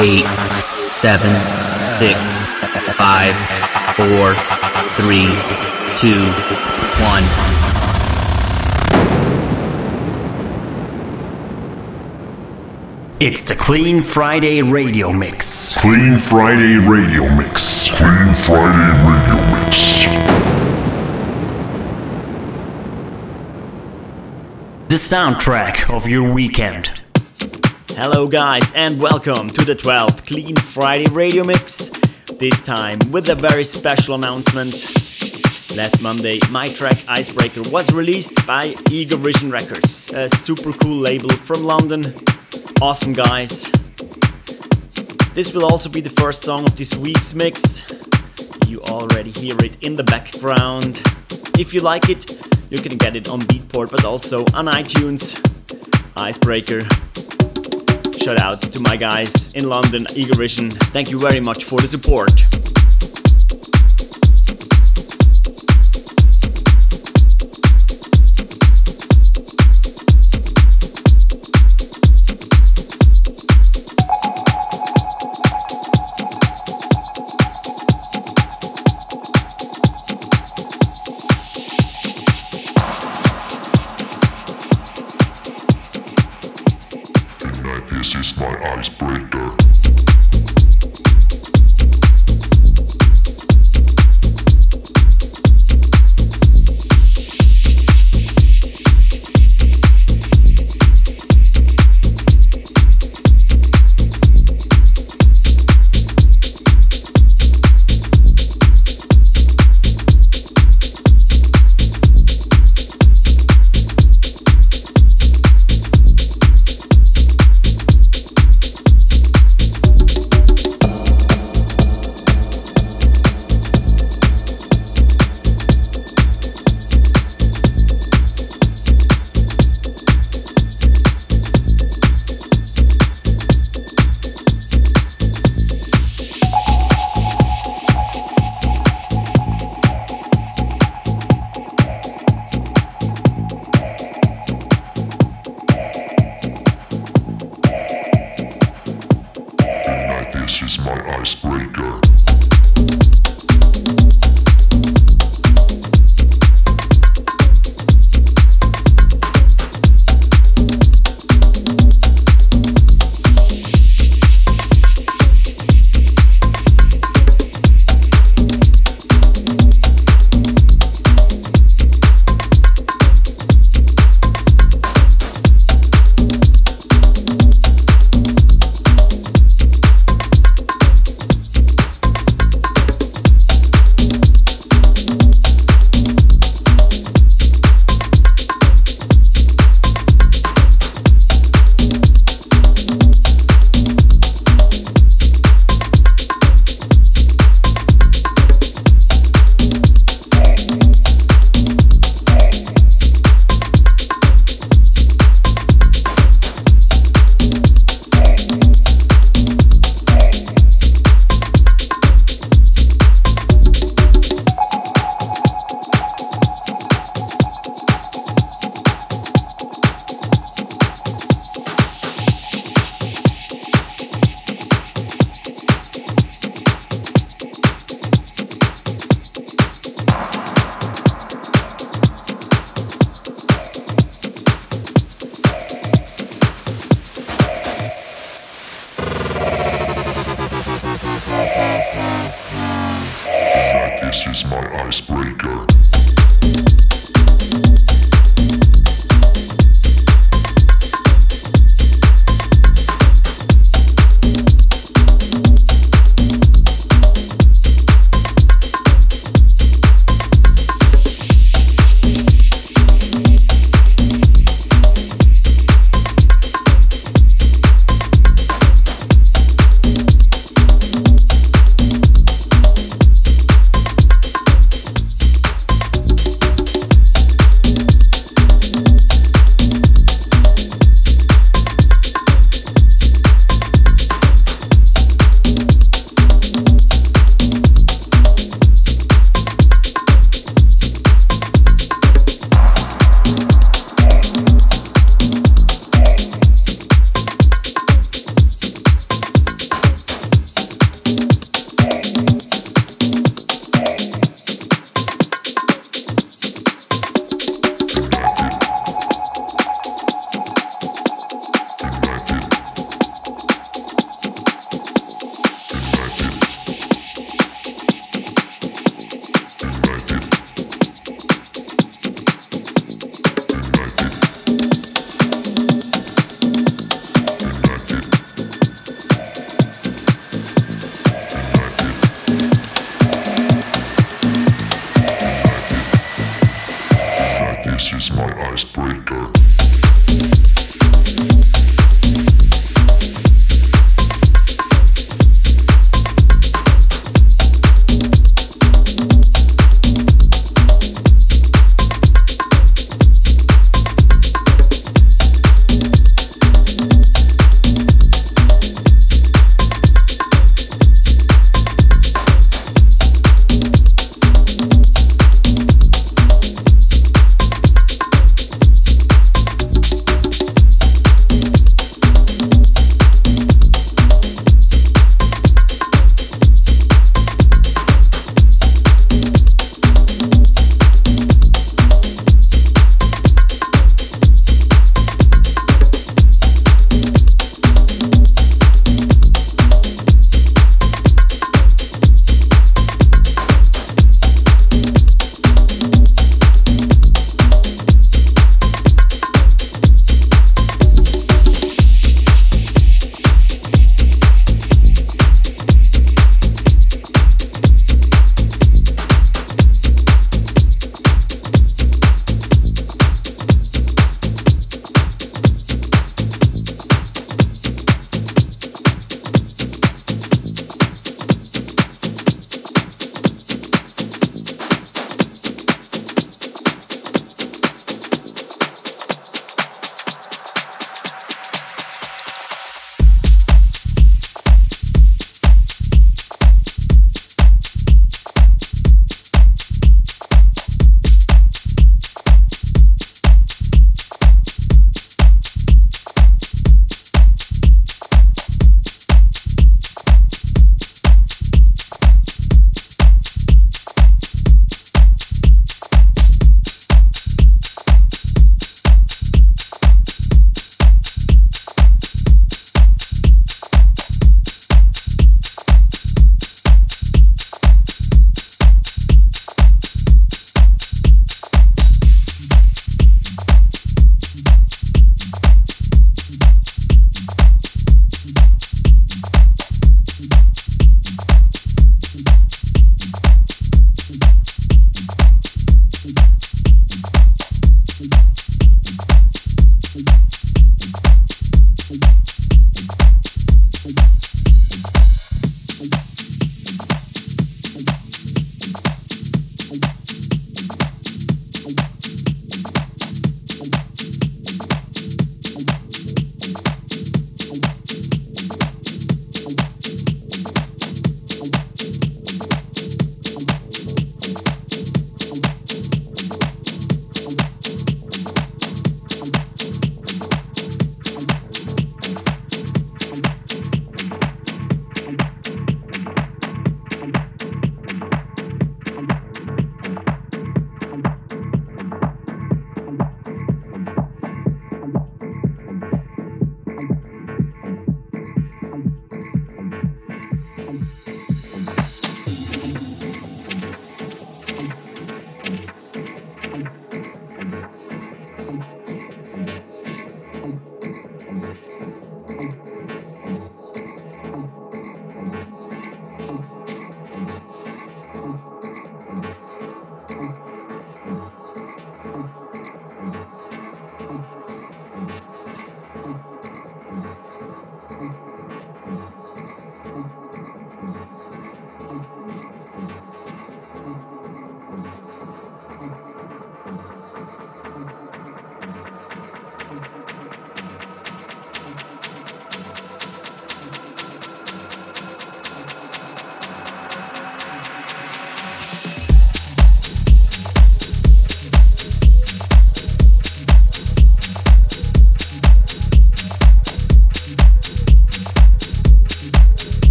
eight, seven, six, five, four, three, two, one. It's the Clean Friday Radio Mix. Clean Friday Radio Mix. Clean Friday Radio Mix. The soundtrack of your weekend. Hello, guys, and welcome to the 12th Clean Friday Radio Mix. This time with a very special announcement. Last Monday, my track Icebreaker was released by Eager Vision Records, a super cool label from London. Awesome, guys. This will also be the first song of this week's mix. You already hear it in the background. If you like it, you can get it on Beatport but also on iTunes. Icebreaker. Shout out to my guys in London, Eager Vision. Thank you very much for the support. Is my icebreaker.